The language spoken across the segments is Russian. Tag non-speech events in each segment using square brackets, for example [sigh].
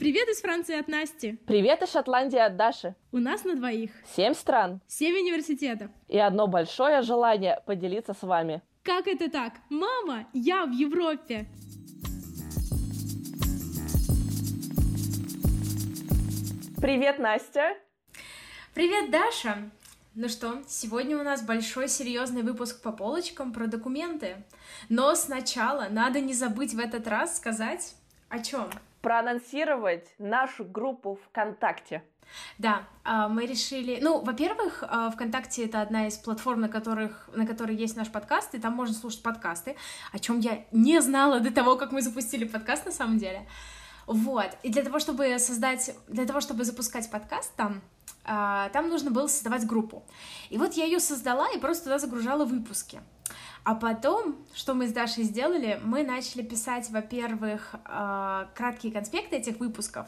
Привет из Франции от Насти. Привет из Шотландии от Даши. У нас на двоих. Семь стран. Семь университетов. И одно большое желание поделиться с вами. Как это так? Мама, я в Европе. Привет, Настя. Привет, Даша. Ну что, сегодня у нас большой серьезный выпуск по полочкам про документы. Но сначала надо не забыть в этот раз сказать о чем? Проанонсировать нашу группу ВКонтакте. Да, а, мы решили... Ну, во-первых, а, ВКонтакте — это одна из платформ, на, которых, на которой есть наш подкаст, и там можно слушать подкасты, о чем я не знала до того, как мы запустили подкаст на самом деле. Вот. И для того, чтобы создать... Для того, чтобы запускать подкаст там, а, там нужно было создавать группу. И вот я ее создала и просто туда загружала выпуски. А потом, что мы с Дашей сделали, мы начали писать, во-первых, краткие конспекты этих выпусков,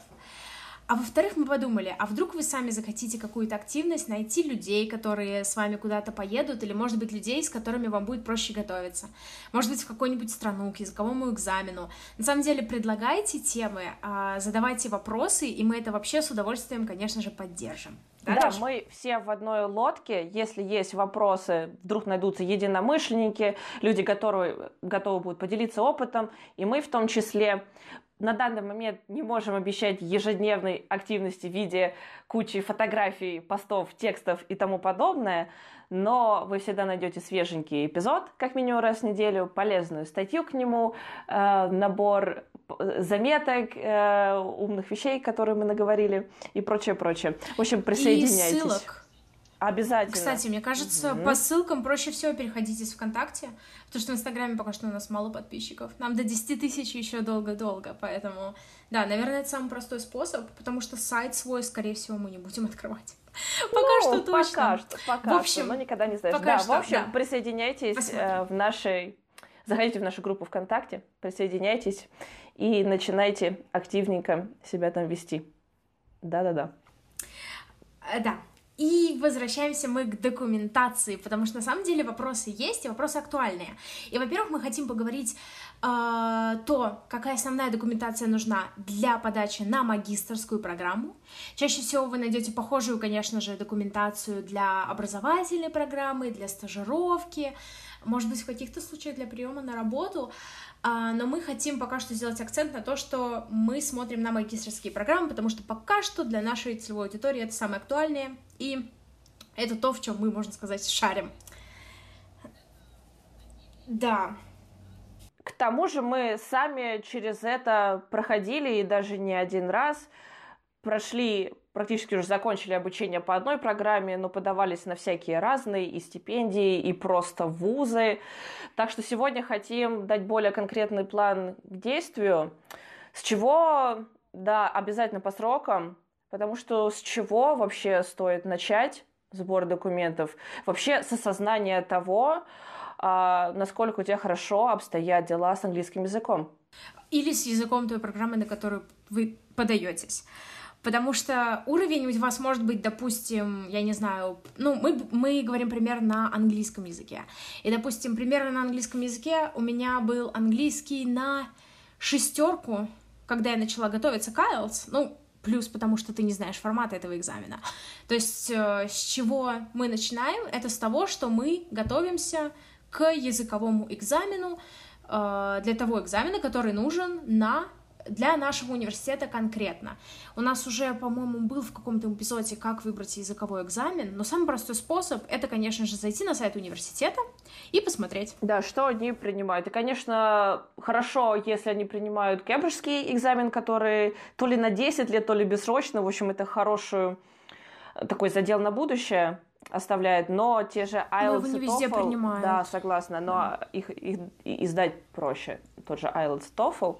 а во-вторых, мы подумали, а вдруг вы сами захотите какую-то активность, найти людей, которые с вами куда-то поедут, или, может быть, людей, с которыми вам будет проще готовиться. Может быть, в какую-нибудь страну, к языковому экзамену. На самом деле, предлагайте темы, а, задавайте вопросы, и мы это вообще с удовольствием, конечно же, поддержим. Да, да мы все в одной лодке. Если есть вопросы, вдруг найдутся единомышленники, люди, которые готовы будут поделиться опытом, и мы в том числе на данный момент не можем обещать ежедневной активности в виде кучи фотографий, постов, текстов и тому подобное, но вы всегда найдете свеженький эпизод, как минимум раз в неделю, полезную статью к нему, э, набор заметок, э, умных вещей, которые мы наговорили и прочее, прочее. В общем, присоединяйтесь. И ссылок Обязательно. Кстати, мне кажется, угу. по ссылкам проще всего переходить из ВКонтакте, потому что в Инстаграме пока что у нас мало подписчиков. Нам до 10 тысяч еще долго-долго, поэтому, да, наверное, это самый простой способ, потому что сайт свой, скорее всего, мы не будем открывать. [laughs] Пока ну, что точно. Пока что, пока в общем, что, но никогда не знаешь. Пока да, что, в общем, да. присоединяйтесь э, в нашей... Заходите в нашу группу ВКонтакте, присоединяйтесь и начинайте активненько себя там вести. Да-да-да. Э, да, и возвращаемся мы к документации, потому что на самом деле вопросы есть и вопросы актуальные. И, во-первых, мы хотим поговорить э, то, какая основная документация нужна для подачи на магистрскую программу. Чаще всего вы найдете похожую, конечно же, документацию для образовательной программы, для стажировки, может быть, в каких-то случаях для приема на работу. А, но мы хотим пока что сделать акцент на то, что мы смотрим на магистрские программы, потому что пока что для нашей целевой аудитории это самое актуальное, и это то, в чем мы, можно сказать, шарим. Да. К тому же мы сами через это проходили, и даже не один раз прошли практически уже закончили обучение по одной программе, но подавались на всякие разные и стипендии, и просто вузы. Так что сегодня хотим дать более конкретный план к действию. С чего, да, обязательно по срокам, потому что с чего вообще стоит начать сбор документов? Вообще с осознания того, а, насколько у тебя хорошо обстоят дела с английским языком. Или с языком той программы, на которую вы подаетесь. Потому что уровень у вас может быть, допустим, я не знаю, ну, мы, мы говорим примерно на английском языке. И, допустим, примерно на английском языке у меня был английский на шестерку, когда я начала готовиться к IELTS, ну, плюс потому что ты не знаешь формата этого экзамена. То есть э, с чего мы начинаем? Это с того, что мы готовимся к языковому экзамену, э, для того экзамена, который нужен на для нашего университета конкретно. У нас уже, по-моему, был в каком-то эпизоде, как выбрать языковой экзамен, но самый простой способ — это, конечно же, зайти на сайт университета и посмотреть. Да, что они принимают. И, конечно, хорошо, если они принимают кембриджский экзамен, который то ли на 10 лет, то ли бессрочно. В общем, это хороший такой задел на будущее оставляет, но те же IELTS но его не везде TOEFL, принимают. да, согласна, но да. их, их издать проще, тот же IELTS TOEFL.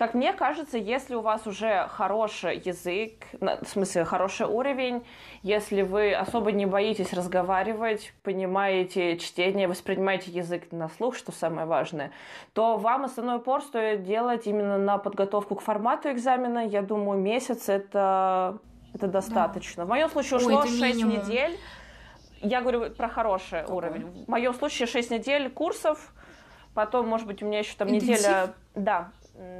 Как мне кажется, если у вас уже хороший язык, в смысле хороший уровень, если вы особо не боитесь разговаривать, понимаете чтение, воспринимаете язык на слух, что самое важное, то вам основной упор стоит делать именно на подготовку к формату экзамена. Я думаю, месяц это, это достаточно. Да. В моем случае ушло Ой, 6 минимум. недель. Я говорю про хороший Какой? уровень. В моем случае 6 недель курсов, потом, может быть, у меня еще там Интенсив? неделя... Да,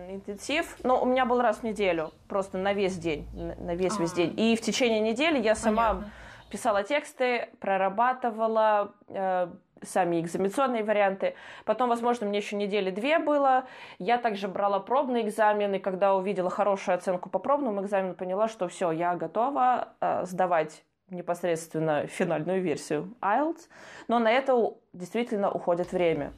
интенсив. Но у меня был раз в неделю, просто на весь день, на весь весь а. день. И в течение недели я сама Понятно. писала тексты, прорабатывала э, сами экзаменационные варианты. Потом, возможно, мне еще недели две было. Я также брала пробные экзамены. Когда увидела хорошую оценку по пробному экзамену, поняла, что все, я готова э, сдавать непосредственно финальную версию IELTS. Но на это действительно уходит время.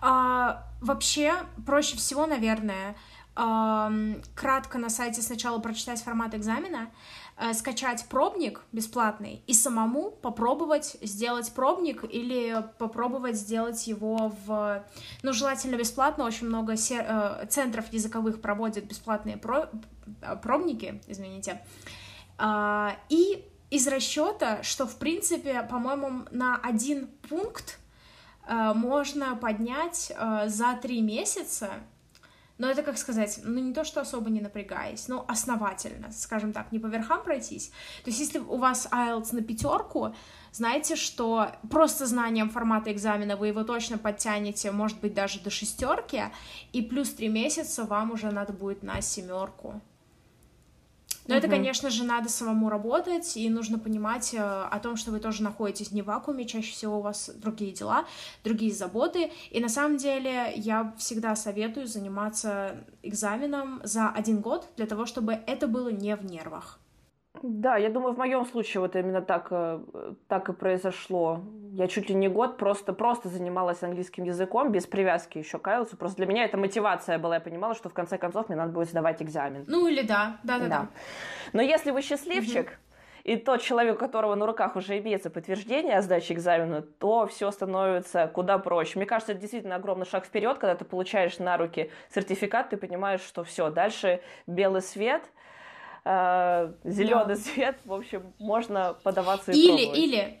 А, вообще, проще всего, наверное, а, кратко на сайте сначала прочитать формат экзамена, а, скачать пробник бесплатный и самому попробовать сделать пробник или попробовать сделать его в... Ну, желательно бесплатно, очень много сер... Э, центров языковых проводят бесплатные про... Э, пробники, извините. А, и из расчета, что, в принципе, по-моему, на один пункт можно поднять э, за три месяца, но это, как сказать, ну не то, что особо не напрягаясь, но основательно, скажем так, не по верхам пройтись. То есть если у вас IELTS на пятерку, знаете, что просто знанием формата экзамена вы его точно подтянете, может быть, даже до шестерки, и плюс три месяца вам уже надо будет на семерку. Но угу. это, конечно же, надо самому работать, и нужно понимать э, о том, что вы тоже находитесь не в вакууме, чаще всего у вас другие дела, другие заботы. И на самом деле я всегда советую заниматься экзаменом за один год для того, чтобы это было не в нервах. Да, я думаю, в моем случае вот именно так, э, так и произошло. Я чуть ли не год просто, просто занималась английским языком, без привязки еще к IELTS. Просто для меня это мотивация была. Я понимала, что в конце концов мне надо будет сдавать экзамен. Ну или да, да-да-да. Да. Но если вы счастливчик, угу. и тот человек, у которого на руках уже имеется подтверждение о сдаче экзамена, то все становится куда проще. Мне кажется, это действительно огромный шаг вперед, когда ты получаешь на руки сертификат, ты понимаешь, что все, дальше белый свет – э, зеленый да. свет, в общем, можно подаваться и или, пробовать. Или,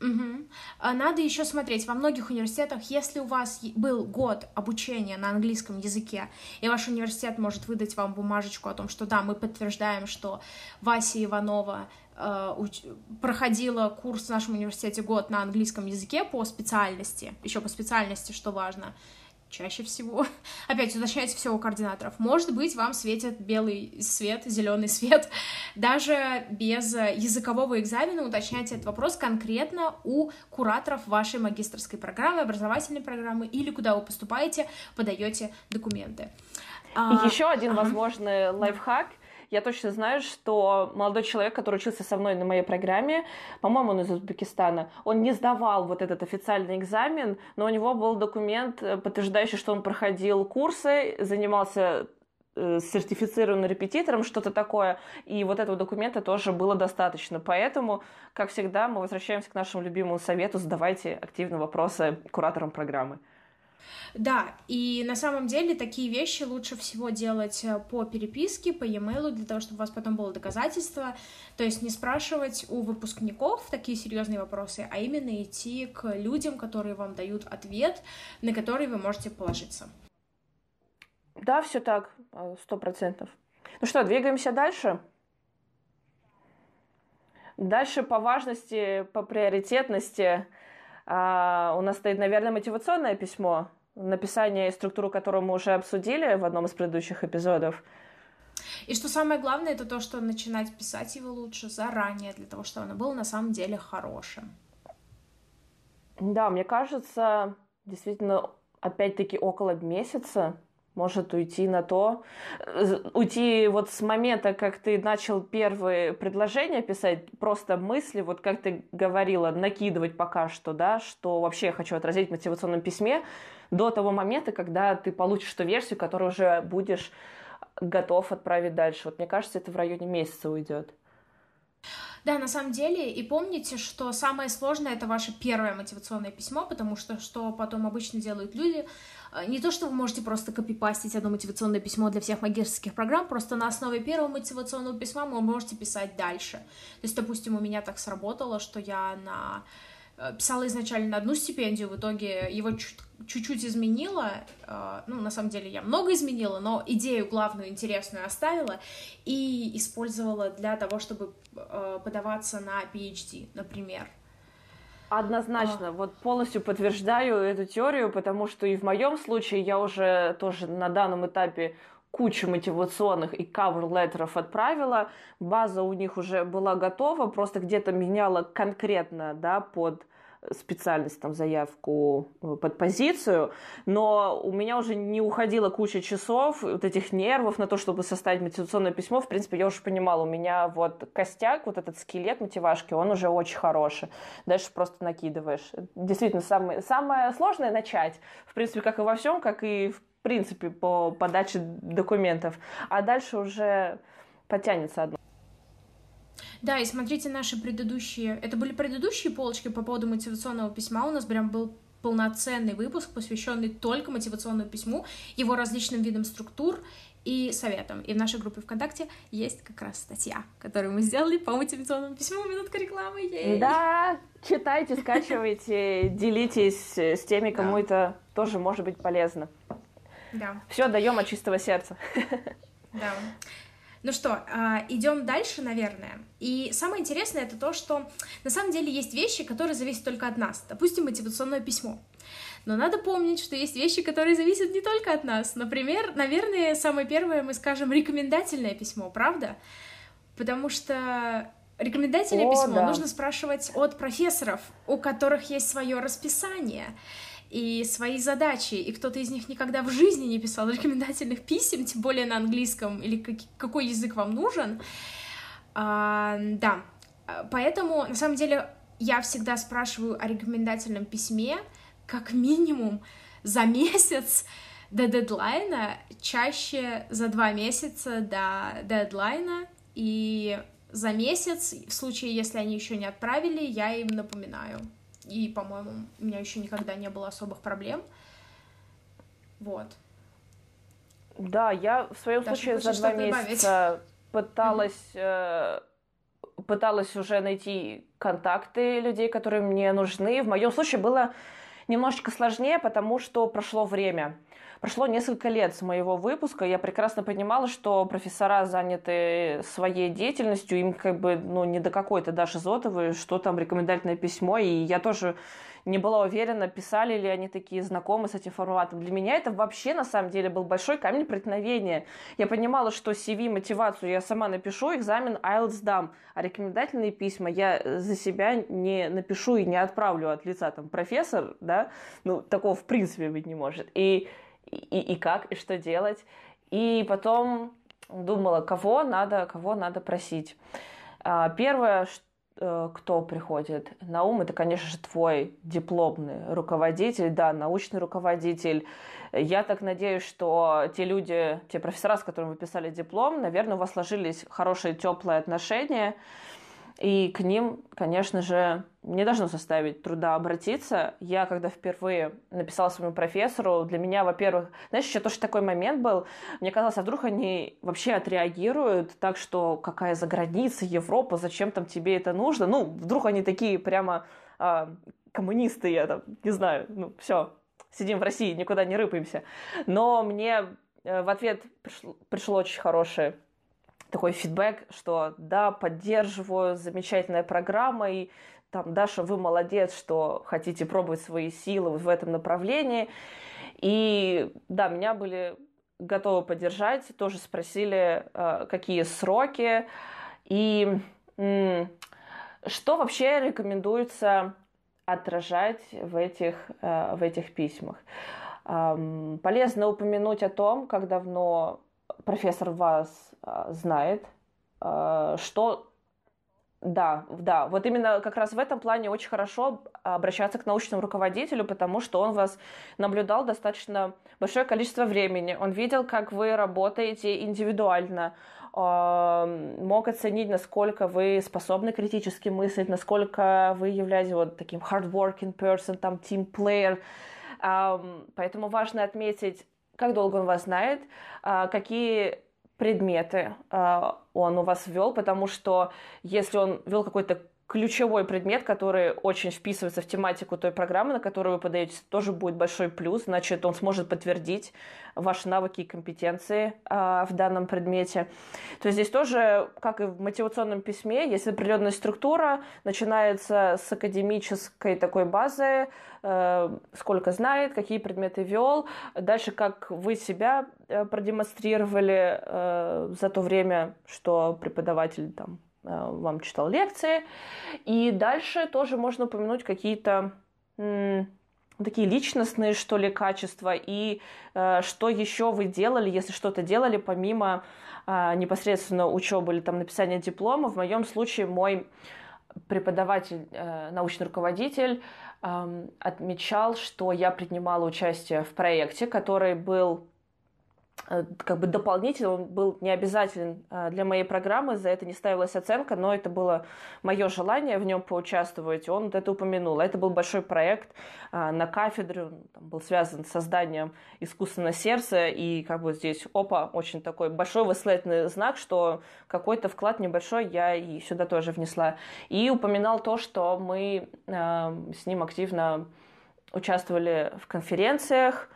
Угу. Надо еще смотреть, во многих университетах, если у вас был год обучения на английском языке, и ваш университет может выдать вам бумажечку о том, что да, мы подтверждаем, что Вася Иванова э, уч... проходила курс в нашем университете год на английском языке по специальности, еще по специальности, что важно, чаще всего, [laughs] опять уточняйте все у координаторов. Может быть, вам светит белый свет, зеленый свет. [laughs] Даже без языкового экзамена уточняйте этот вопрос конкретно у кураторов вашей магистрской программы, образовательной программы или куда вы поступаете, подаете документы. А, Еще один ага. возможный лайфхак я точно знаю, что молодой человек, который учился со мной на моей программе, по-моему, он из Узбекистана, он не сдавал вот этот официальный экзамен, но у него был документ, э, подтверждающий, что он проходил курсы, занимался э, сертифицированным репетитором, что-то такое. И вот этого документа тоже было достаточно. Поэтому, как всегда, мы возвращаемся к нашему любимому совету. Задавайте активно вопросы кураторам программы. Да, и на самом деле такие вещи лучше всего делать э, по переписке, по e-mail, для того, чтобы у вас потом было доказательство. То есть не спрашивать у выпускников такие серьезные вопросы, а именно идти к людям, которые вам дают ответ, на который вы можете положиться. Да, все так, э, сто процентов. Ну что, двигаемся дальше? Дальше по важности, по приоритетности а, у нас стоит, наверное, мотивационное письмо, написание и структуру которого мы уже обсудили в одном из предыдущих эпизодов. И что самое главное, это то, что начинать писать его лучше заранее, для того, чтобы оно было на самом деле хорошим. Да, мне кажется, действительно, опять-таки около месяца может уйти на то, уйти вот с момента, как ты начал первые предложения писать, просто мысли, вот как ты говорила, накидывать пока что, да, что вообще я хочу отразить в мотивационном письме, до того момента, когда ты получишь ту версию, которую уже будешь готов отправить дальше. Вот мне кажется, это в районе месяца уйдет. Да, на самом деле, и помните, что самое сложное это ваше первое мотивационное письмо, потому что что потом обычно делают люди, э, не то, что вы можете просто копипастить одно мотивационное письмо для всех магистрских программ, просто на основе первого мотивационного письма вы можете писать дальше. То есть, допустим, у меня так сработало, что я на писала изначально на одну стипендию, в итоге его чуть-чуть изменила, э, ну, на самом деле я много изменила, но идею главную, интересную оставила и использовала для того, чтобы э, подаваться на PhD, например. Однозначно, а... вот полностью подтверждаю эту теорию, потому что и в моем случае я уже тоже на данном этапе кучу мотивационных и кавер-леттеров отправила. База у них уже была готова, просто где-то меняла конкретно, да, под специальность, там, заявку э, под позицию, но у меня уже не уходила куча часов, вот этих нервов на то, чтобы составить мотивационное письмо. В принципе, я уже понимала, у меня вот костяк, вот этот скелет мотивашки, он уже очень хороший. Дальше просто накидываешь. Действительно, самое, самое сложное начать. В принципе, как и во всем, как и в принципе по подаче документов. А дальше уже потянется одно. Да, и смотрите наши предыдущие... Это были предыдущие полочки по поводу мотивационного письма. У нас прям был полноценный выпуск, посвященный только мотивационному письму, его различным видам структур и советам. И в нашей группе ВКонтакте есть как раз статья, которую мы сделали по мотивационному письму. Минутка рекламы. Ей! Да, читайте, скачивайте, делитесь с теми, кому это тоже может быть полезно. Да. Все, даем от чистого сердца. Да. Ну что, а, идем дальше, наверное. И самое интересное это то, что на самом деле есть вещи, которые зависят только от нас. Допустим, мотивационное письмо. Но надо помнить, что есть вещи, которые зависят не только от нас. Например, наверное, самое первое мы скажем рекомендательное письмо, правда? Потому что рекомендательное О, письмо да. нужно спрашивать от профессоров, у которых есть свое расписание и свои задачи, и кто-то из них никогда в жизни не писал рекомендательных писем, тем более на английском, или как, какой язык вам нужен. А, да, поэтому, на самом деле, я всегда спрашиваю о рекомендательном письме как минимум за месяц до дедлайна, чаще за два месяца до дедлайна, и за месяц, в случае, если они еще не отправили, я им напоминаю. И, по-моему, у меня еще никогда не было особых проблем. Вот. Да, я в своем Даша, случае за два месяца [laughs] пыталась, э, пыталась уже найти контакты людей, которые мне нужны. В моем случае было немножечко сложнее, потому что прошло время. Прошло несколько лет с моего выпуска, я прекрасно понимала, что профессора заняты своей деятельностью, им как бы ну, не до какой-то Даши Зотовой, что там рекомендательное письмо, и я тоже не была уверена, писали ли они такие знакомы с этим форматом. Для меня это вообще на самом деле был большой камень преткновения. Я понимала, что CV, мотивацию я сама напишу, экзамен IELTS дам, а рекомендательные письма я за себя не напишу и не отправлю от лица там профессор, да, ну такого в принципе быть не может. И и, и как, и что делать. И потом думала, кого надо, кого надо просить. А, первое, э, кто приходит на ум, это, конечно же, твой дипломный руководитель, да, научный руководитель. Я так надеюсь, что те люди, те профессора, с которыми вы писали диплом, наверное, у вас сложились хорошие, теплые отношения. И к ним, конечно же, не должно составить труда обратиться. Я, когда впервые написала своему профессору, для меня, во-первых, знаешь, еще тоже такой момент был, мне казалось, а вдруг они вообще отреагируют так, что какая за граница, Европа, зачем там тебе это нужно? Ну, вдруг они такие прямо а, коммунисты, я там, не знаю, ну, все, сидим в России, никуда не рыпаемся. Но мне э, в ответ пришло, пришло очень хорошее такой фидбэк, что да, поддерживаю, замечательная программа, и там, Даша, вы молодец, что хотите пробовать свои силы в этом направлении. И да, меня были готовы поддержать, тоже спросили, э, какие сроки и что вообще рекомендуется отражать в этих, э, в этих письмах. Полезно упомянуть о том, как давно профессор вас а, знает, а, что да, да, вот именно как раз в этом плане очень хорошо обращаться к научному руководителю, потому что он вас наблюдал достаточно большое количество времени, он видел, как вы работаете индивидуально, а, мог оценить, насколько вы способны критически мыслить, насколько вы являетесь вот таким hardworking person, там, team player, поэтому важно отметить как долго он вас знает, а, какие предметы а, он у вас вел, потому что если он вел какой-то ключевой предмет, который очень вписывается в тематику той программы, на которую вы подаете, тоже будет большой плюс. Значит, он сможет подтвердить ваши навыки и компетенции а, в данном предмете. То есть здесь тоже, как и в мотивационном письме, есть определенная структура, начинается с академической такой базы, э, сколько знает, какие предметы вел, дальше как вы себя э, продемонстрировали э, за то время, что преподаватель там вам читал лекции. И дальше тоже можно упомянуть какие-то такие личностные, что ли, качества, и э, что еще вы делали, если что-то делали помимо э, непосредственно учебы или там написания диплома. В моем случае мой преподаватель, э, научный руководитель э, отмечал, что я принимала участие в проекте, который был Э, как бы дополнительно, он был не обязателен э, для моей программы, за это не ставилась оценка, но это было мое желание в нем поучаствовать, он это упомянул. Это был большой проект э, на кафедре, он был связан с созданием искусственного сердца, и как бы здесь, опа, очень такой большой восследный знак, что какой-то вклад небольшой я и сюда тоже внесла. И упоминал то, что мы с ним активно участвовали в конференциях,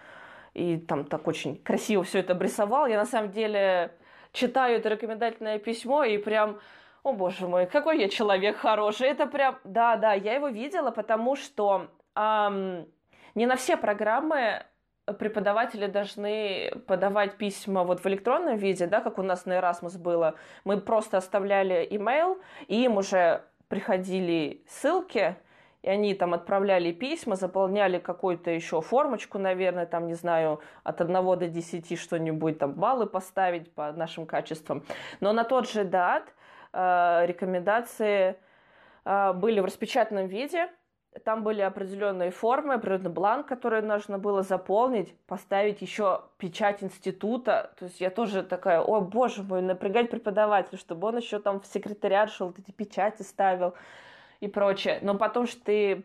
и там так очень красиво все это обрисовал. Я на самом деле читаю это рекомендательное письмо и прям, о боже мой, какой я человек хороший. Это прям, да, да, я его видела, потому что эм, не на все программы преподаватели должны подавать письма вот в электронном виде, да, как у нас на Erasmus было. Мы просто оставляли имейл, и им уже приходили ссылки, и они там отправляли письма, заполняли какую-то еще формочку, наверное, там, не знаю, от 1 до 10 что-нибудь, там, баллы поставить по нашим качествам. Но на тот же дат э, рекомендации э, были в распечатанном виде, там были определенные формы, определенный бланк, который нужно было заполнить, поставить еще печать института. То есть я тоже такая, о боже мой, напрягать преподавателя, чтобы он еще там в секретариат шел, эти печати ставил и прочее. Но потом что ты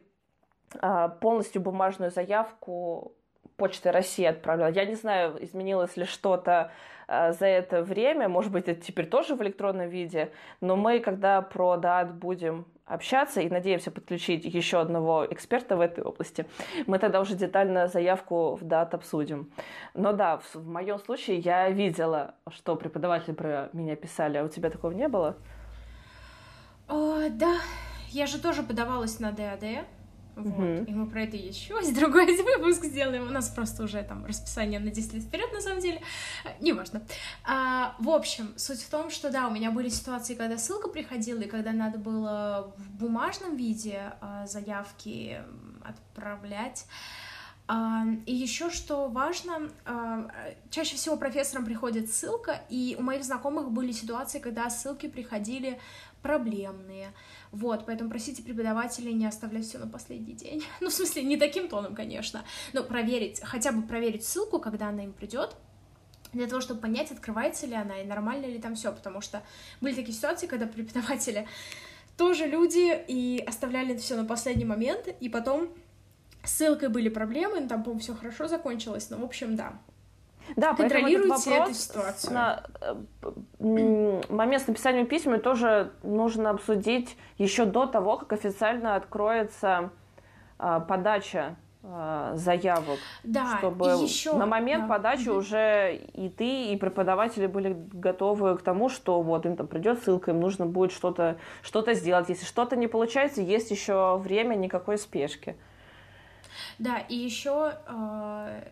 а, полностью бумажную заявку Почты России отправлял. Я не знаю, изменилось ли что-то э, за это время. Может быть, это теперь тоже в электронном виде. Но мы, когда про ДАТ будем общаться и надеемся подключить еще одного эксперта в этой области, мы тогда уже детально заявку в ДАТ обсудим. Но да, в, в моем случае я видела, что преподаватели про меня писали, а у тебя такого не было? О, да, я же тоже подавалась на ДАД. Вот. Mm-hmm. И мы про это еще другой выпуск сделаем. У нас просто уже там расписание на 10 лет вперед, на самом деле. Не важно. А, в общем, суть в том, что да, у меня были ситуации, когда ссылка приходила, и когда надо было в бумажном виде а, заявки отправлять. А, и еще что важно, а, чаще всего профессорам приходит ссылка, и у моих знакомых были ситуации, когда ссылки приходили проблемные. Вот, поэтому просите преподавателей не оставлять все на последний день. [laughs] Ну, в смысле, не таким тоном, конечно, но проверить, хотя бы проверить ссылку, когда она им придет, для того, чтобы понять, открывается ли она и нормально ли там все, потому что были такие ситуации, когда преподаватели [laughs] тоже люди и оставляли это все на последний момент, и потом ссылкой были проблемы, ну, там, по-моему, все хорошо закончилось, но, в общем, да, да, контролируйте эту ситуацию. На э, [clears throat] момент с написанием письма тоже нужно обсудить еще до того, как официально откроется а, подача а, заявок, да, чтобы еще, на момент да. подачи угу. уже и ты, и преподаватели были готовы к тому, что вот им там придет ссылка, им нужно будет что-то что сделать. Если что-то не получается, есть еще время, никакой спешки. Да, и еще э,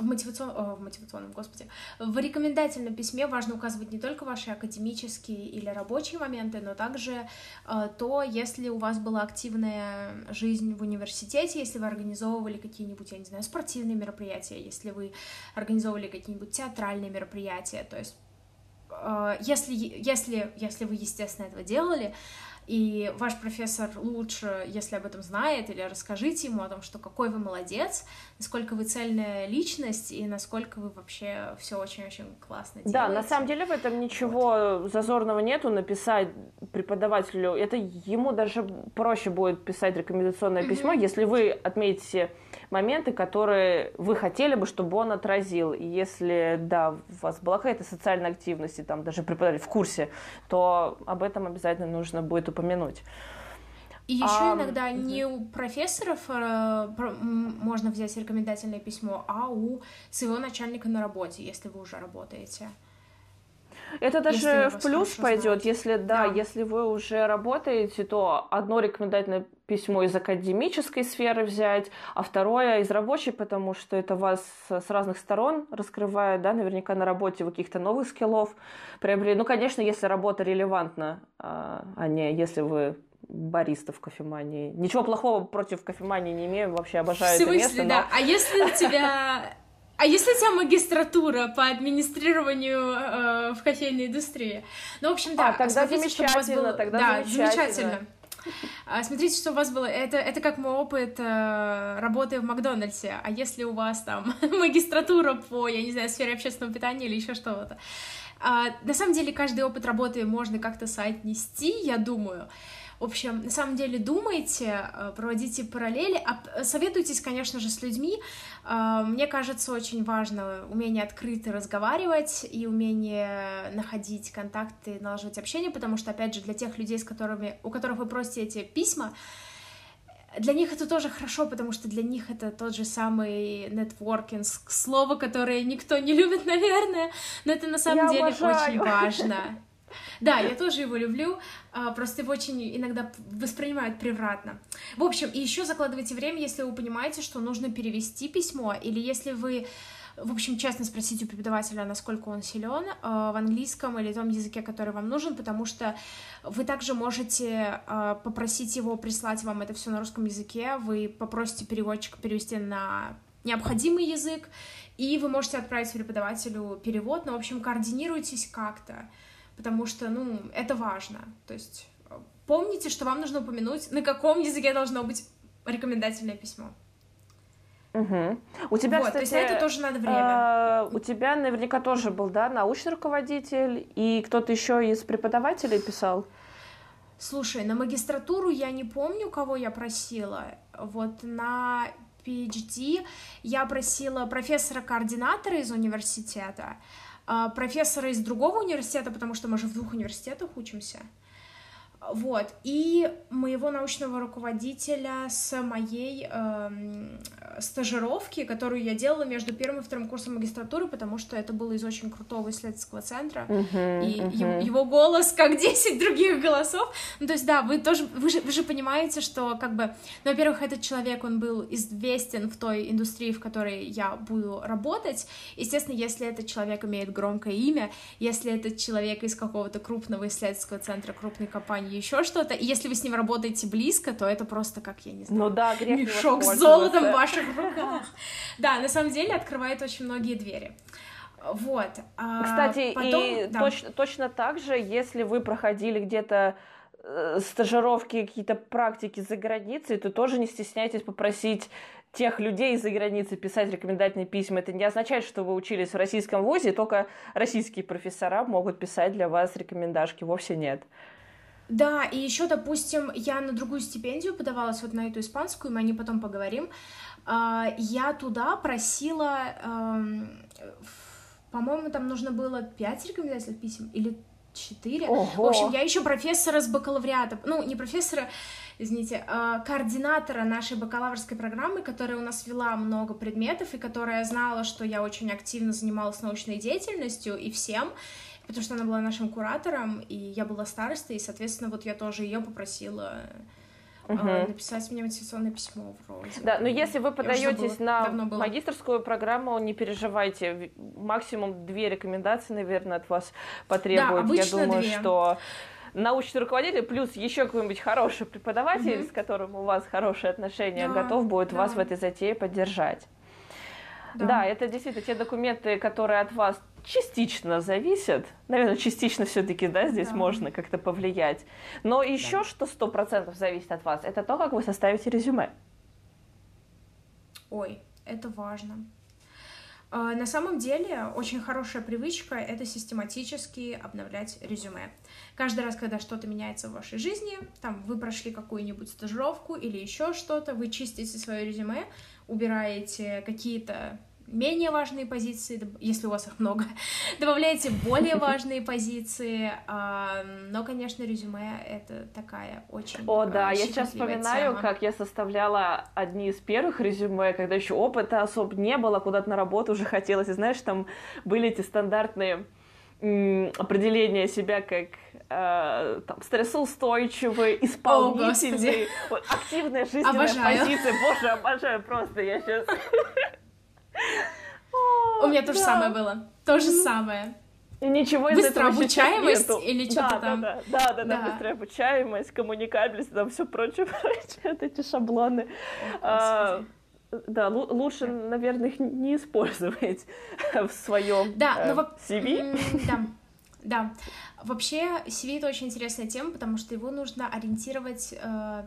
в, мотивацион... О, в мотивационном, господи, в рекомендательном письме важно указывать не только ваши академические или рабочие моменты, но также э, то, если у вас была активная жизнь в университете, если вы организовывали какие-нибудь, я не знаю, спортивные мероприятия, если вы организовывали какие-нибудь театральные мероприятия, то есть э, если, если, если вы, естественно, этого делали, и ваш профессор лучше, если об этом знает, или расскажите ему о том, что какой вы молодец, насколько вы цельная личность и насколько вы вообще все очень-очень классно делаете. Да, на самом деле в этом ничего вот. зазорного нету написать преподавателю. Это ему даже проще будет писать рекомендационное mm-hmm. письмо, если вы отметите моменты, которые вы хотели бы, чтобы он отразил. И если, да, у вас была какая-то социальная активность, и там даже преподаватель в курсе, то об этом обязательно нужно будет упомянуть. И еще а, иногда угу. не у профессоров э, про, можно взять рекомендательное письмо, а у своего начальника на работе, если вы уже работаете. Это даже в плюс пойдет, если да, да, если вы уже работаете, то одно рекомендательное письмо из академической сферы взять, а второе из рабочей, потому что это вас с разных сторон раскрывает, да, наверняка на работе вы каких-то новых скиллов приобрели. Ну, конечно, если работа релевантна, а, а не если вы бариста в кофемании. Ничего плохого против кофемании не имею, вообще обожаю в смысле, это место. да? Но... А если у тебя... [laughs] А если у тебя магистратура по администрированию э, в кофейной индустрии? Ну, в общем, да. А, тогда смотрите, замечательно, было... тогда да, замечательно. замечательно. А, смотрите, что у вас было. Это, это как мой опыт э, работы в Макдональдсе. А если у вас там [laughs] магистратура по, я не знаю, сфере общественного питания или еще что-то. А, на самом деле, каждый опыт работы можно как-то соотнести, я думаю. В общем, на самом деле думайте, э, проводите параллели, советуйтесь, конечно же, с людьми. Э, мне кажется, очень важно умение открыто разговаривать и умение находить контакты, налаживать общение, потому что, опять же, для тех людей, с которыми, у которых вы просите эти письма, для них это тоже хорошо, потому что для них это тот же самый нетворкинг, слово, которое никто не любит, [laughs] наверное, но это на самом Я деле обожаю. очень важно. Да, я тоже его люблю, а, просто его очень иногда воспринимают превратно. В общем, и еще закладывайте время, если вы понимаете, что нужно перевести письмо, или если вы в общем, честно спросить у преподавателя, насколько он силен э, в английском или том языке, который вам нужен, потому что вы также можете э, попросить его прислать вам это все на русском языке, вы попросите переводчика перевести на необходимый язык, и вы можете отправить преподавателю перевод, но, в общем, координируйтесь как-то потому что, ну, это важно. То есть э, помните, что вам нужно упомянуть, на каком языке должно быть рекомендательное письмо. Угу. У тебя, вот, кстати, то есть на это тоже надо время. Э, у тебя наверняка тоже был, да, научный руководитель и кто-то еще из преподавателей писал. Слушай, на магистратуру я не помню, кого я просила. Вот на PhD я просила профессора-координатора из университета. А, профессора из другого университета, потому что мы же в двух университетах учимся. Вот. И моего научного руководителя с моей э, стажировки, которую я делала между первым и вторым курсом магистратуры, потому что это было из очень крутого исследовательского центра. Uh-huh, и uh-huh. Его, его голос как [laughs] 10 других голосов. Ну, то есть, да, вы тоже, вы же, вы же понимаете, что, как бы, ну, во-первых, этот человек, он был известен в той индустрии, в которой я буду работать. Естественно, если этот человек имеет громкое имя, если этот человек из какого-то крупного исследовательского центра, крупной компании, еще что-то. И если вы с ним работаете близко, то это просто как, я не знаю, ну, да, мешок с золотом в ваших руках. Да, на самом деле открывает очень многие двери. Вот. А Кстати, потом, и да. точно, точно так же, если вы проходили где-то э, стажировки, какие-то практики за границей, то тоже не стесняйтесь попросить тех людей из-за границы писать рекомендательные письма. Это не означает, что вы учились в российском вузе, только российские профессора могут писать для вас рекомендашки. Вовсе нет. Да, и еще, допустим, я на другую стипендию подавалась, вот на эту испанскую, мы о ней потом поговорим. А, я туда просила, по-моему, там нужно было 5 рекомендательных писем или 4. Ого. В общем, я еще профессора с бакалавриата, ну, не профессора, извините, а координатора нашей бакалаврской программы, которая у нас вела много предметов и которая знала, что я очень активно занималась научной деятельностью и всем, потому что она была нашим куратором, и я была старостой, и, соответственно, вот я тоже ее попросила угу. написать мне мотивационное письмо вроде. Да, но если вы подаетесь на магистрскую программу, не переживайте, максимум две рекомендации, наверное, от вас потребуют. Да, я думаю, две. что научный руководитель плюс еще какой-нибудь хороший преподаватель, угу. с которым у вас хорошие отношения, да, готов будет да. вас в этой затее поддержать. Да. да, это действительно те документы, которые от вас частично зависят. Наверное, частично все-таки, да, здесь да. можно как-то повлиять. Но еще да. что сто процентов зависит от вас, это то, как вы составите резюме. Ой, это важно. А, на самом деле, очень хорошая привычка — это систематически обновлять резюме. Каждый раз, когда что-то меняется в вашей жизни, там вы прошли какую-нибудь стажировку или еще что-то, вы чистите свое резюме, убираете какие-то менее важные позиции, если у вас их много, [laughs] добавляйте более [laughs] важные позиции, а, но, конечно, резюме — это такая очень О, да, я сейчас вспоминаю, тема. как я составляла одни из первых резюме, когда еще опыта особо не было, куда-то на работу уже хотелось, и знаешь, там были эти стандартные определение себя как э, там, стрессоустойчивый, исполнительный, О, активная жизненная обожаю. позиция. Боже, обожаю просто, я сейчас... [laughs] У меня то же самое было. То же самое. И ничего из Быстрая этого обучаемость нету. или что-то да, там? Да, да, да, да, Да. быстрая обучаемость, коммуникабельность, там все прочее, [laughs] прочее, вот эти шаблоны. А, да, лу- лучше, наверное, их не использовать [laughs] в своем Да, э, ну во- CV. [laughs] Да, да. Вообще, CV это очень интересная тема, потому что его нужно ориентировать. э,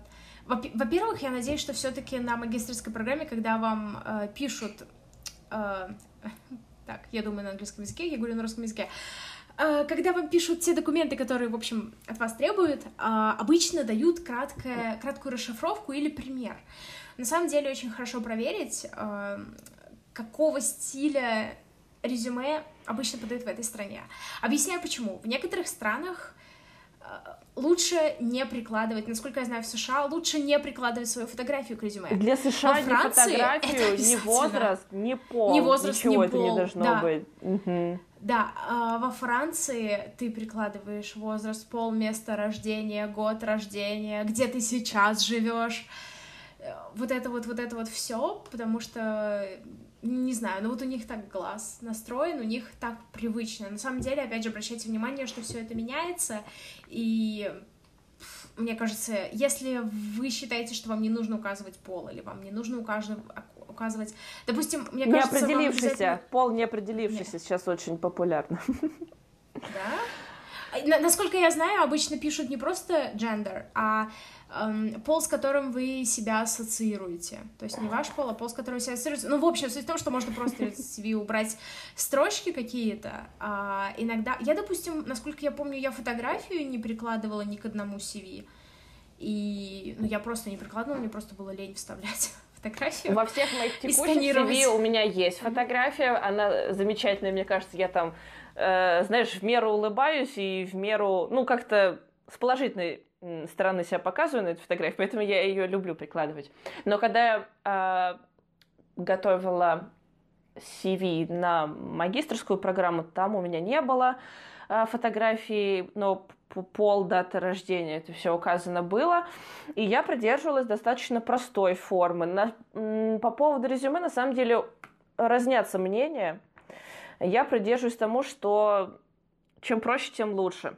во- Во-первых, я надеюсь, что все-таки на магистрской программе, когда вам э, пишут, [laughs] так, я думаю на английском языке, я говорю на русском языке. Э, Когда вам пишут те документы, которые, в общем, от вас требуют, э, обычно дают краткое, краткую расшифровку или пример. На самом деле очень хорошо проверить, э, какого стиля резюме обычно подают в этой стране. Объясняю почему. В некоторых странах э, лучше не прикладывать, насколько я знаю, в США лучше не прикладывать свою фотографию к резюме. Для США Во ни Франции это фотографию, обязательно. возраст, ни пол. Ни возраст, ничего ни это не пол, должно да. быть. Мгм. Да, а во Франции ты прикладываешь возраст, пол, место рождения, год рождения, где ты сейчас живешь. Э, Вот это вот, вот это вот все, потому что не знаю, ну вот у них так глаз настроен, у них так привычно. На самом деле, опять же, обращайте внимание, что все это меняется, и мне кажется, если вы считаете, что вам не нужно указывать пол, или вам не нужно указывать, допустим, мне Не кажется, вам определившийся, обязательно- пол не определившийся сейчас очень популярно. Да? А, на- Насколько я знаю, обычно пишут не просто gender, а эм, пол, с которым вы себя ассоциируете. То есть не ваш пол, а пол, с которым вы себя ассоциируете. Ну, в общем, суть в том, что можно просто [laughs] из CV убрать строчки какие-то. А иногда... Я, допустим, насколько я помню, я фотографию не прикладывала ни к одному CV. И ну, я просто не прикладывала, мне просто было лень вставлять [laughs] фотографию. Во всех моих текущих. CV у меня есть фотография, она замечательная, мне кажется, я там, э, знаешь, в меру улыбаюсь и в меру, ну, как-то с положительной стороны себя показываю на этой фотографии, поэтому я ее люблю прикладывать. Но когда я э, готовила CV на магистрскую программу, там у меня не было э, фотографий, но пол, дата рождения, это все указано было. И я придерживалась достаточно простой формы. На- по поводу резюме, на самом деле, разнятся мнения. Я придерживаюсь тому, что чем проще, тем лучше.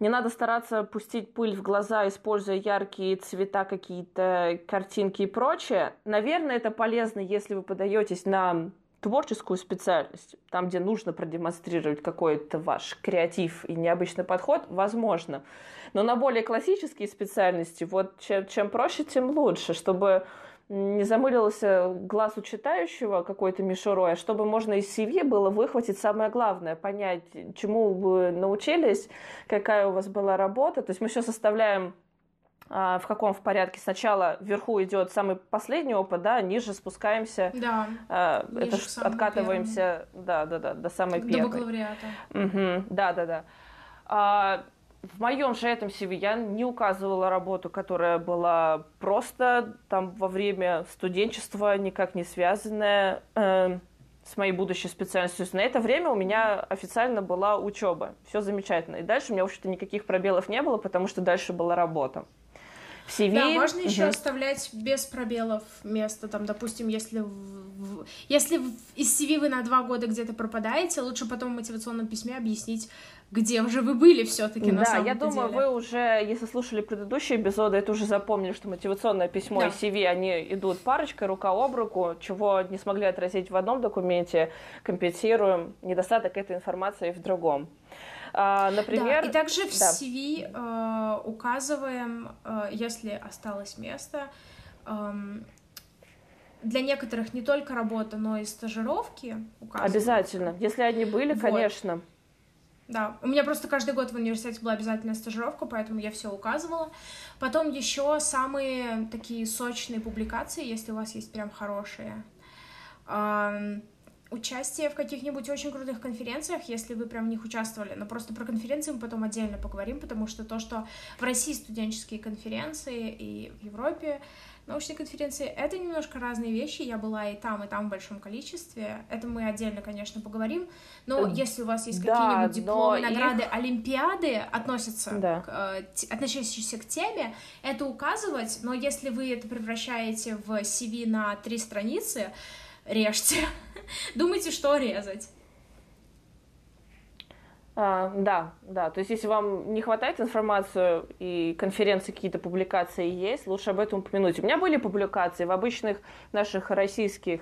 Не надо стараться пустить пыль в глаза, используя яркие цвета, какие-то картинки и прочее. Наверное, это полезно, если вы подаетесь на творческую специальность, там, где нужно продемонстрировать какой-то ваш креатив и необычный подход, возможно. Но на более классические специальности, вот чем, чем проще, тем лучше, чтобы не замылился глаз у читающего какой-то мишурой, а чтобы можно из CV было выхватить самое главное, понять, чему вы научились, какая у вас была работа. То есть мы все составляем а, в каком в порядке. Сначала вверху идет самый последний опыт, да, ниже спускаемся, Да, а, Ниже это откатываемся, да, да, да, до самой до первой. бакалавриата. Мгм, Да, да, да. А, в моем же этом CV я не указывала работу, которая была просто там во время студенчества, никак не связанная э, с моей будущей специальностью. То есть на это время у меня официально была учеба. Все замечательно. И дальше у меня, в общем-то, никаких пробелов не было, потому что дальше была работа. В CV... Да, можно еще Мгм. оставлять без пробелов место, там, допустим, если в- если из CV вы на два года где-то пропадаете, лучше потом в мотивационном письме объяснить, где же вы были все-таки на Да, самом я думаю, деле. вы уже, если слушали предыдущие эпизоды, это уже запомнили, что мотивационное письмо Да. и CV, они идут парочкой, рука об руку, чего не смогли отразить в одном документе, компенсируем недостаток этой информации в другом. А, например, Да, и также в да. CV э, указываем, э, если осталось место, эм, для некоторых не только работа, но и стажировки указывают. обязательно, если они были, Вот. конечно. Да, у меня просто каждый год в университете была обязательная стажировка, поэтому я все указывала. Потом еще самые такие сочные публикации, если у вас есть прям хорошие. Участие в каких-нибудь очень крутых конференциях, если вы прям в них участвовали. Но просто про конференции мы потом отдельно поговорим, потому что то, что в России студенческие конференции и в Европе научные конференции, это немножко разные вещи. Я была и там, и там в большом количестве. Это мы отдельно, конечно, поговорим. Но э, если у вас есть да, какие-нибудь дипломы, награды, их... олимпиады, относятся да. к, э, относящиеся к теме, это указывать. Но если вы это превращаете в CV на три страницы, режьте. [laughs] Думайте, что резать. А, да, да. То есть, если вам не хватает информации и конференции какие-то публикации есть, лучше об этом упомянуть. У меня были публикации в обычных наших российских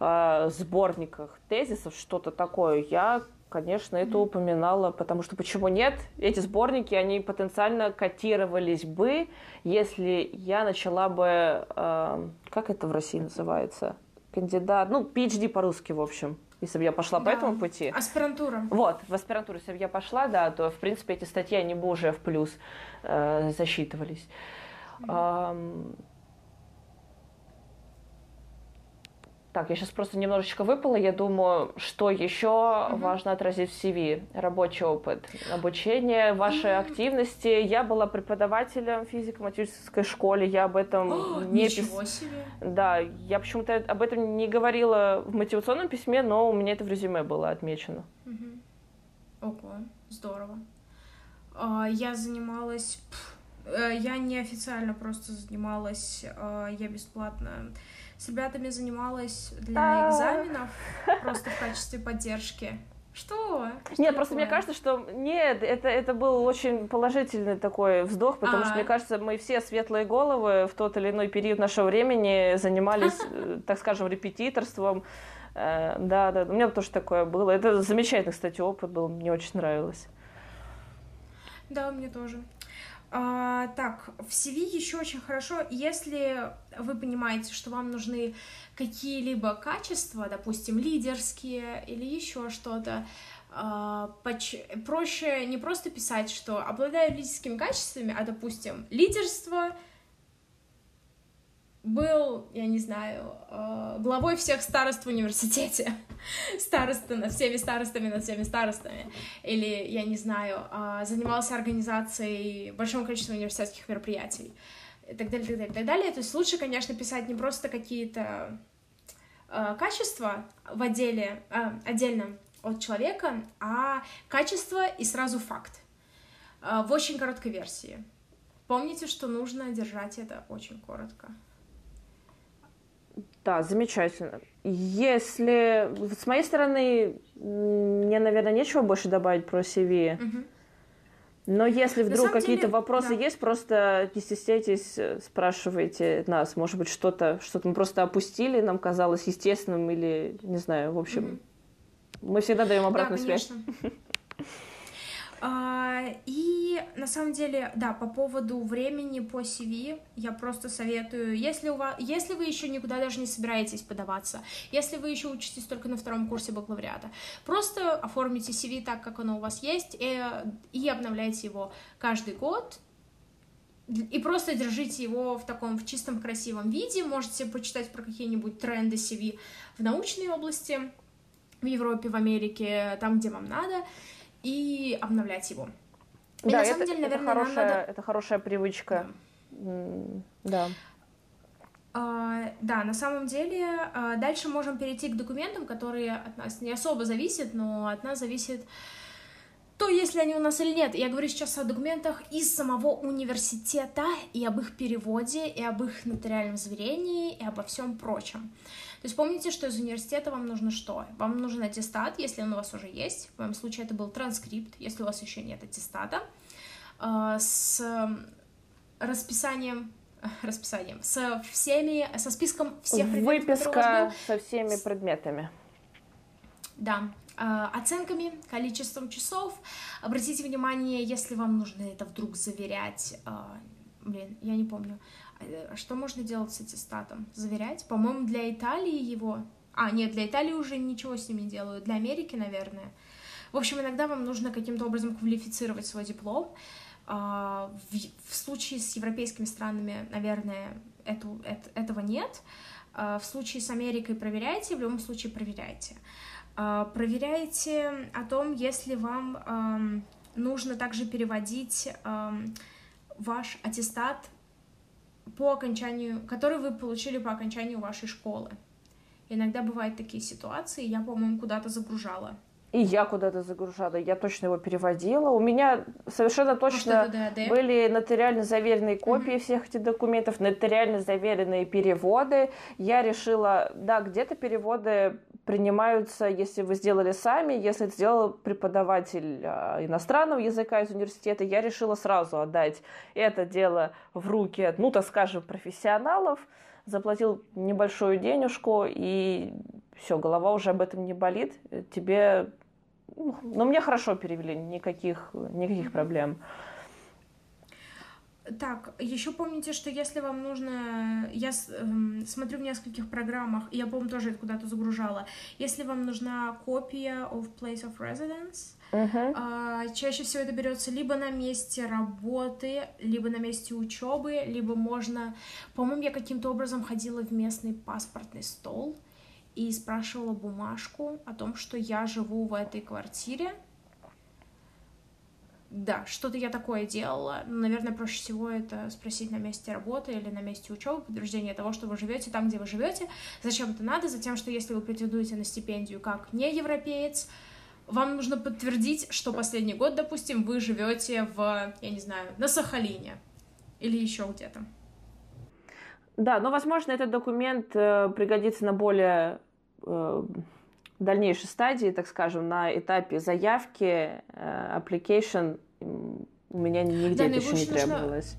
э, сборниках тезисов, что-то такое. Я, конечно, это упоминала, потому что почему нет? Эти сборники, они потенциально котировались бы, если я начала бы, э, как это в России называется? Кандидат, ну, PhD по-русски, в общем если бы я пошла да. по этому пути. Аспирантура. Вот, в аспирантуру, если бы я пошла, да, то, в принципе, эти статьи, они бы уже в плюс э, засчитывались. Mm-hmm. Так, я сейчас просто немножечко выпала. Я думаю, что еще угу. важно отразить в CV. Рабочий опыт, обучение, ваши угу. активности. Я была преподавателем физико-математической школе. Я об этом О, не Ничего пис... себе! Да, я почему-то об этом не говорила в мотивационном письме, но у меня это в резюме было отмечено. Угу. Ого, здорово. А, я занималась... Э, я неофициально просто занималась, а, я бесплатно с ребятами занималась для экзаменов, просто в качестве поддержки. Что? что нет, просто мне кажется, что нет, это, это был очень положительный такой вздох, потому а что, мне кажется, мы все светлые головы в тот или иной период нашего времени занимались, [laughs] э, так скажем, репетиторством. Э, да, да, у меня тоже такое было. Это замечательный, кстати, опыт был, мне очень нравилось. Да, мне тоже. А, так, в CV еще очень хорошо, если вы понимаете, что вам нужны какие-либо качества, допустим, лидерские или еще что-то, а, проще не просто писать, что обладаю лидерскими качествами, а, допустим, лидерство — был, я не знаю, э, главой всех старост в университете. [laughs] Староста над всеми старостами, над всеми старостами. Или, я не знаю, э, занимался организацией большого количества университетских мероприятий. И так далее, так далее, так далее. То есть лучше, конечно, писать не просто какие-то э, качества в отделе, отдельно от человека, а качество и сразу факт. В очень короткой версии. Помните, что нужно держать это очень коротко. Да, замечательно. Если с моей стороны, мне, наверное, нечего больше добавить про CV. Угу. Но если вдруг какие-то вопросы да. есть, просто не стесняйтесь, э, спрашивайте нас. Может быть, что-то, что-то мы просто опустили, нам казалось естественным или, не знаю, в общем, угу. мы всегда даем обратную да, связь. [laughs] А, и на самом деле, да, по поводу времени по CV, я просто советую, если, у вас, если вы еще никуда даже не собираетесь подаваться, если вы еще учитесь только на втором курсе бакалавриата, просто оформите CV так, как оно у вас есть, и, и обновляйте его каждый год, и просто держите его в таком в чистом красивом виде. Можете почитать про какие-нибудь тренды CV в научной области, в Европе, в Америке, там, где вам надо и обновлять его. И да, на самом это, деле, наверное, это хорошая, надо... это хорошая привычка. Да. Uh, да, на самом деле, uh, дальше можем перейти к документам, которые от нас не особо зависят, но от нас зависит то, если они у нас или нет. Я говорю сейчас о документах из самого университета и об их переводе, и об их нотариальном заверении, и обо всем прочем. То есть помните, что из университета вам нужно что? Вам нужен аттестат, если он у вас уже есть. В моем случае это был транскрипт, если у вас еще нет аттестата. А, с расписанием [laughs] расписанием, со всеми, со списком всех предметов, Выписка со всеми предметами. Да, а, оценками, количеством часов. Обратите внимание, если вам нужно это вдруг заверять, а, блин, я не помню, Э, что можно делать с аттестатом? Заверять? По-моему, для Италии его... А, нет, для Италии уже ничего с ним не делают. Для Америки, наверное. В общем, иногда вам нужно каким-то образом квалифицировать свой диплом. А, в, случае с европейскими странами, наверное, эту, это, этого нет. В случае с Америкой проверяйте, в любом случае проверяйте. Проверяйте о том, если вам нужно также переводить ваш аттестат по окончанию, который вы получили по окончанию вашей школы. Иногда бывают такие ситуации, я, по-моему, куда-то загружала. И я куда-то загружала, я точно его переводила. У меня совершенно точно Может, были нотариально заверенные копии mm-hmm. всех этих документов, нотариально заверенные переводы. Я решила, да, где-то переводы принимаются, если вы сделали сами, если это сделал преподаватель э, иностранного языка из университета, я решила сразу отдать это дело в руки, ну, так скажем, профессионалов, заплатил небольшую денежку, и все, голова уже об этом не болит, тебе... Ну, ну мне хорошо перевели, никаких, никаких проблем. Так, еще помните, что если вам нужно, я эм, смотрю в нескольких программах, я, по-моему, тоже это куда-то загружала, если вам нужна копия of place of residence, uh-huh. э, чаще всего это берется либо на месте работы, либо на месте учебы, либо можно, по-моему, я каким-то образом ходила в местный паспортный стол и спрашивала бумажку о том, что я живу в этой квартире, да, что-то я такое делала. Наверное, проще всего это спросить на месте работы или на месте учебы, подтверждение того, что вы живете там, где вы живете. Зачем это надо? Затем, что если вы претендуете на стипендию как не европеец, вам нужно подтвердить, что последний год, допустим, вы живете в, я не знаю, на Сахалине или еще где-то. Да, но, возможно, этот документ э, пригодится на более э, дальнейшей стадии, так скажем, на этапе заявки, э, application у меня нигде да, это еще не требовалось.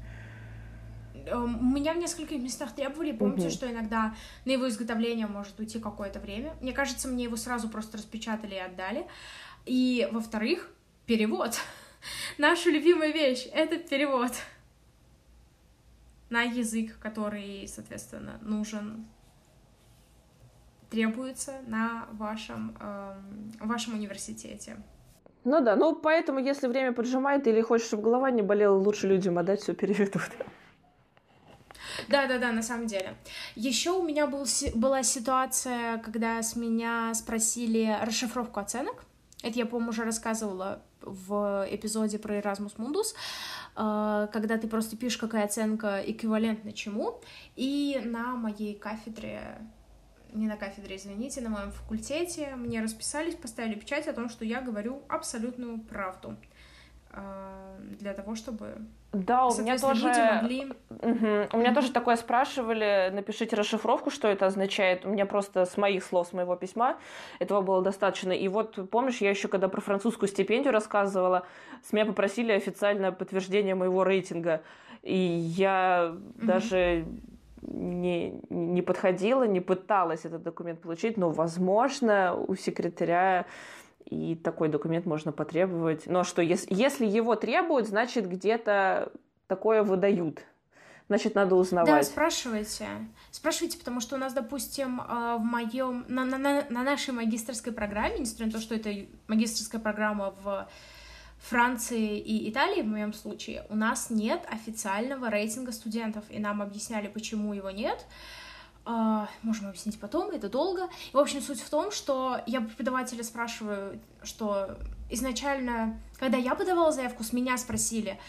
Эм, у меня в нескольких местах требовали. Помните, угу. что иногда на его изготовление может уйти какое-то время. Мне кажется, мне его сразу просто распечатали и отдали. И, во-вторых, перевод. [laughs] Наша любимая вещь — это перевод на язык, который, соответственно, нужен требуется на вашем, э, вашем университете. Ну да, ну поэтому, если время поджимает или хочешь, чтобы голова не болела, лучше людям отдать, все переведут. [laughs] Да, да, да, на самом деле. Еще у меня был, была ситуация, когда с меня спросили расшифровку оценок. Это я, по-моему, уже рассказывала в эпизоде про Erasmus Mundus, э, когда ты просто пишешь, какая оценка эквивалентна чему. И на моей кафедре не на кафедре, извините, на моем факультете, мне расписались, поставили печать о том, что я говорю абсолютную правду а, для того, чтобы да, у меня тоже могли... угу. у меня тоже такое спрашивали, напишите расшифровку, что это означает. У меня просто с моих слов, с моего письма этого было достаточно. И вот помнишь, я еще когда про французскую стипендию рассказывала, с меня попросили официальное подтверждение моего рейтинга, и я угу. даже не, не подходила, не пыталась этот документ получить, но, возможно, у секретаря и такой документ можно потребовать. Но что, если, если его требуют, значит, где-то такое выдают. Значит, надо узнавать. Да, спрашивайте. Спрашивайте, потому что у нас, допустим, а, в моем на, на, на нашей магистрской программе, несмотря на то, что это магистрская программа в Франции и Италии, в моем случае, у нас нет официального рейтинга студентов, и нам объясняли, почему его нет. Uh, можем объяснить потом, это долго. И, в общем, суть в том, что я преподавателя спрашиваю, что изначально, когда я подавала заявку, с меня спросили,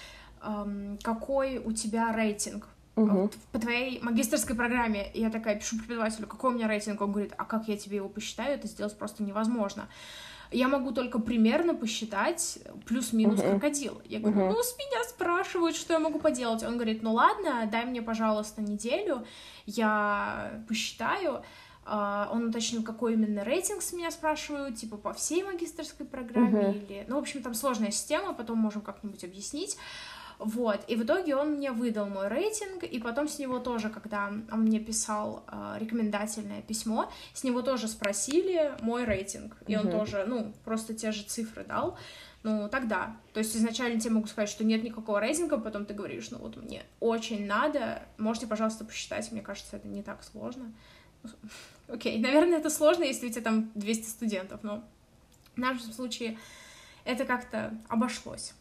какой у тебя рейтинг uh-huh. по твоей магистрской программе. И я такая пишу преподавателю, какой у меня рейтинг? Он говорит, а как я тебе его посчитаю? Это сделать просто невозможно я могу только примерно посчитать плюс-минус uh-huh. крокодил. Я говорю, uh-huh. ну, с меня спрашивают, что я могу поделать. Он говорит, ну ладно, дай мне, пожалуйста, неделю, я посчитаю. Uh, он уточнил, какой именно рейтинг с меня спрашивают, типа по всей магистрской программе uh-huh. или... Ну, в общем, там сложная система, потом можем как-нибудь объяснить. Вот, и в итоге он мне выдал мой рейтинг, и потом с него тоже, когда он мне писал э, рекомендательное письмо, с него тоже спросили мой рейтинг, и он тоже, ну, просто те же цифры дал, ну, тогда. То есть изначально тебе могу сказать, что нет никакого рейтинга, потом ты говоришь, ну, вот мне очень надо, можете, пожалуйста, посчитать, мне кажется, это не так сложно. [laughs] Окей, okay. наверное, это сложно, если у тебя там 200 студентов, но в нашем случае это как-то обошлось.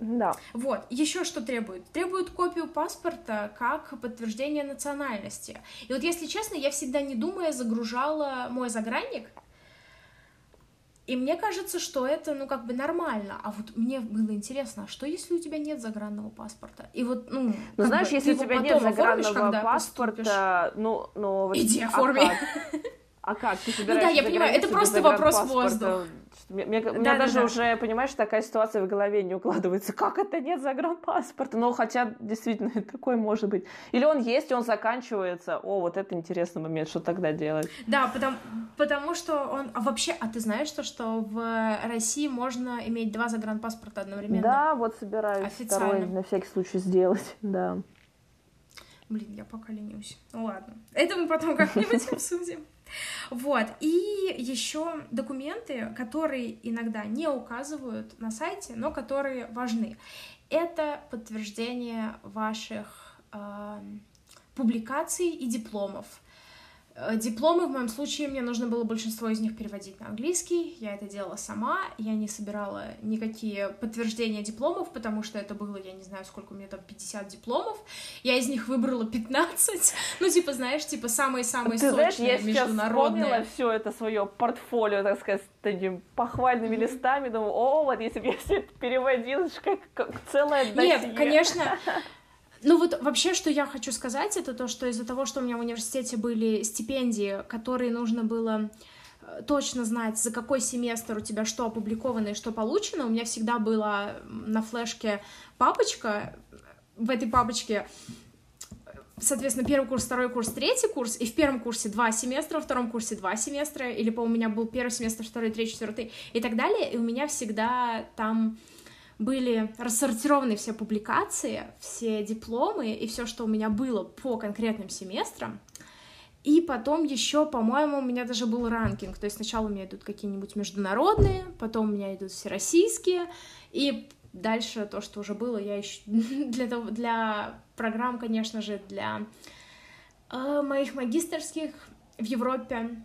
Да. Вот, еще что требует? Требует копию паспорта как подтверждение национальности. И вот, если честно, я всегда, не думая, загружала мой загранник, и мне кажется, что это, ну, как бы нормально. А вот мне было интересно, а что если у тебя нет загранного паспорта? И вот, ну... Ну, знаешь, бы, если у тебя нет загранного паспорта, ну, ну... Иди оформи. А как? Ты собираешься Ну да, я понимаю, это просто вопрос воздуха. Мне, мне, да, у меня да, даже да. уже, понимаешь, такая ситуация в голове не укладывается. Как это нет загранпаспорта? Ну, хотя, действительно, [laughs] такой может быть. Или он есть, и он заканчивается. О, вот это интересный момент, что тогда делать? Да, потому, потому что он... А вообще, а ты знаешь то, что в России можно иметь два загранпаспорта одновременно? Да, вот собираюсь Официально. второй на всякий случай сделать, [laughs] да. Блин, я пока ленюсь. Ну ладно. Это мы потом как-нибудь [laughs] обсудим. Вот. И еще документы, которые иногда не указывают на сайте, но которые важны. Это подтверждение ваших э, публикаций и дипломов. Э, дипломы в моем случае мне нужно было большинство из них переводить на английский. Я это делала сама. Я не собирала никакие подтверждения дипломов, потому что это было, я не знаю, сколько у меня там, 50 дипломов. Я из них выбрала 15. [laughs] Ну, типа, знаешь, типа самые-самые Ты сочные, знаешь, я международные. Я все это свое портфолио, так сказать, такими похвальными mm-hmm. листами. Думаю, о, вот если бы я все это переводила, как, как целая досье. Нет, конечно, [laughs] ну вот вообще, что я хочу сказать, это то, что из-за того, что у меня в университете были стипендии, которые нужно было э, точно знать, за какой семестр у тебя что опубликовано и что получено. У меня всегда была на флешке папочка. В этой папочке соответственно, первый курс, второй курс, третий курс, и в первом курсе два семестра, во втором курсе два семестра, или, по у меня был первый семестр, второй, третий, четвертый, и так далее, и у меня всегда там были рассортированы все публикации, все дипломы и все, что у меня было по конкретным семестрам. И потом еще, по-моему, у меня даже был ранкинг. То есть сначала у меня идут какие-нибудь международные, потом у меня идут всероссийские, и дальше то, что уже было, я еще [laughs] для, того, для программ, конечно же, для э, моих магистрских в Европе.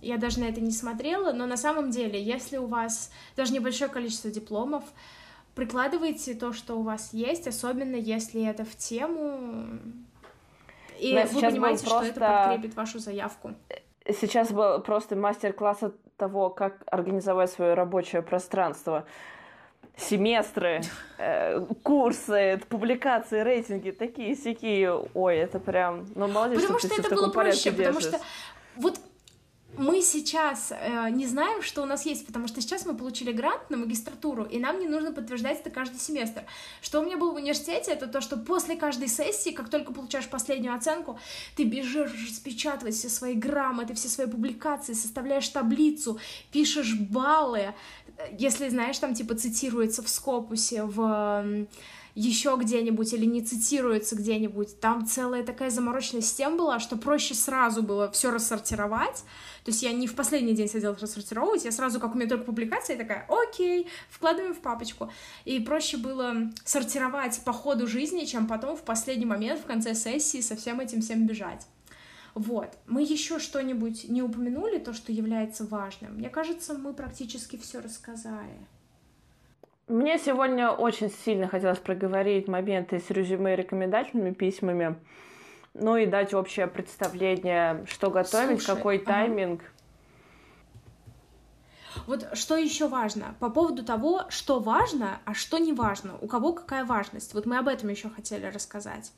Я даже на это не смотрела, но на самом деле, если у вас даже небольшое количество дипломов, прикладывайте то, что у вас есть, особенно если это в тему, и да, вы понимаете, просто... что это подкрепит вашу заявку. Сейчас был просто мастер-класс от того, как организовать свое рабочее пространство. Семестры, э, курсы, публикации, рейтинги, такие сякие. Ой, это прям... Ну, молодец, потому что, что ты это было проще, потому что вот мы сейчас э, не знаем, что у нас есть, потому что сейчас мы получили грант на магистратуру, и нам не нужно подтверждать это каждый семестр. Что у меня было в университете, это то, что после каждой сессии, как только получаешь последнюю оценку, ты бежишь распечатывать все свои грамоты, все свои публикации, составляешь таблицу, пишешь баллы, если, знаешь, там типа цитируется в Скопусе, в еще где-нибудь или не цитируется где-нибудь. Там целая такая замороченная система была, что проще сразу было все рассортировать. То есть я не в последний день сидела рассортировывать, я сразу, как у меня только публикация, я такая, окей, вкладываем в папочку. И проще было сортировать по ходу жизни, чем потом в последний момент, в конце сессии, со всем этим всем бежать. Вот. Мы еще что-нибудь не упомянули, то, что является важным. Мне кажется, мы практически все рассказали. Мне сегодня очень сильно хотелось проговорить моменты с резюме и рекомендательными письмами, ну и дать общее представление, что готовить, Слушай, какой тайминг. Вот что еще важно по поводу того, что важно, а что не важно, у кого какая важность. Вот мы об этом еще хотели рассказать.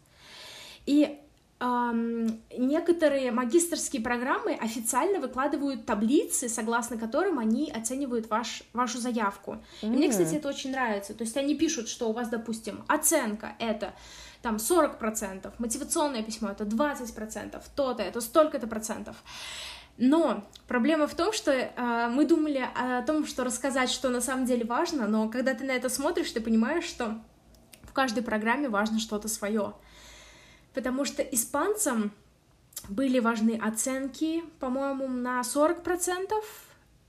И некоторые магистрские программы официально выкладывают таблицы, согласно которым они оценивают ваш, вашу заявку. Mm-hmm. И мне, кстати, это очень нравится. То есть они пишут, что у вас, допустим, оценка это там 40%, мотивационное письмо это 20%, то-то, это столько-то процентов. Но проблема в том, что э, мы думали о том, что рассказать, что на самом деле важно, но когда ты на это смотришь, ты понимаешь, что в каждой программе важно что-то свое потому что испанцам были важны оценки, по-моему, на 40%,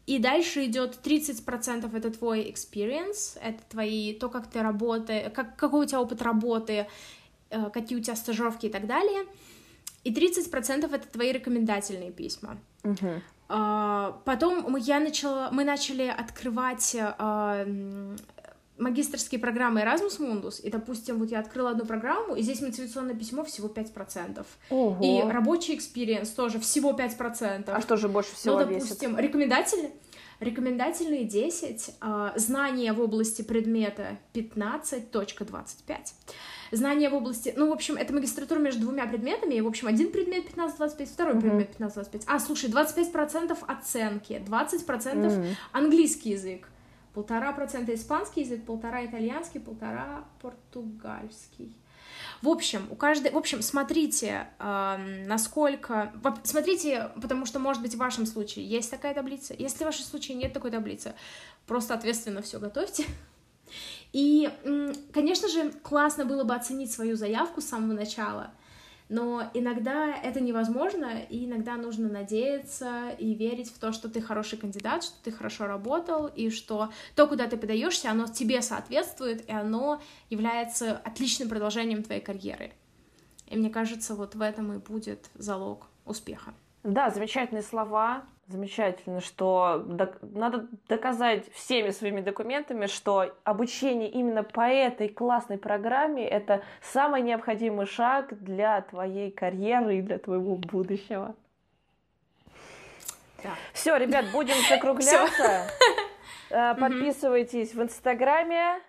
и дальше идет 30% это твой experience, это твои, то, как ты работаешь, как, какой у тебя опыт работы, э, какие у тебя стажировки и так далее. И 30% это твои рекомендательные письма. Uh-huh. Потом я начала, мы начали открывать магистрские программы Erasmus Mundus, и, допустим, вот я открыла одну программу, и здесь мотивационное письмо всего 5%. Ого. И рабочий experience тоже всего 5%. А что же больше всего ну, весит? допустим, рекомендательные, рекомендательные 10, а, знания в области предмета 15.25. Знания в области... Ну, в общем, это магистратура между двумя предметами, и, в общем, один предмет 15-25, второй Мгм. предмет 15-25. А, слушай, 25% оценки, 20% М. английский язык, полтора процента испанский язык, полтора итальянский, полтора португальский. В общем, у каждой, в общем, смотрите, эм, насколько, смотрите, потому что, может быть, в вашем случае есть такая таблица, если в вашем случае нет такой таблицы, просто ответственно все готовьте. И, конечно же, классно было бы оценить свою заявку с самого начала, но иногда это невозможно, и иногда нужно надеяться и верить в то, что ты хороший кандидат, что ты хорошо работал, и что то, куда ты подаешься, оно тебе соответствует, и оно является отличным продолжением твоей карьеры. И мне кажется, вот в этом и будет залог успеха. Да, замечательные слова. Замечательно, что док- надо доказать всеми своими документами, что обучение именно по этой классной программе это самый необходимый шаг для твоей карьеры и для твоего будущего. Да. Все, ребят, будем [laughs] закругляться. [laughs] Э, Подписывайтесь в Инстаграме,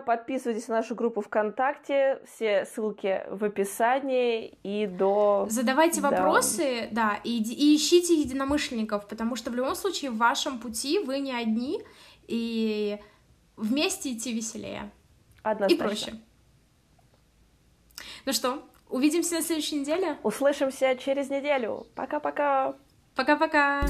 подписывайтесь на нашу группу ВКонтакте, все ссылки в описании и до... Задавайте Да. вопросы, да, и, и ищите единомышленников, потому что в любом случае в вашем пути вы не одни, и вместе идти веселее и Однозначно. проще. Ну что, увидимся на следующей неделе. Услышимся через неделю. Пока-пока. Пока-пока!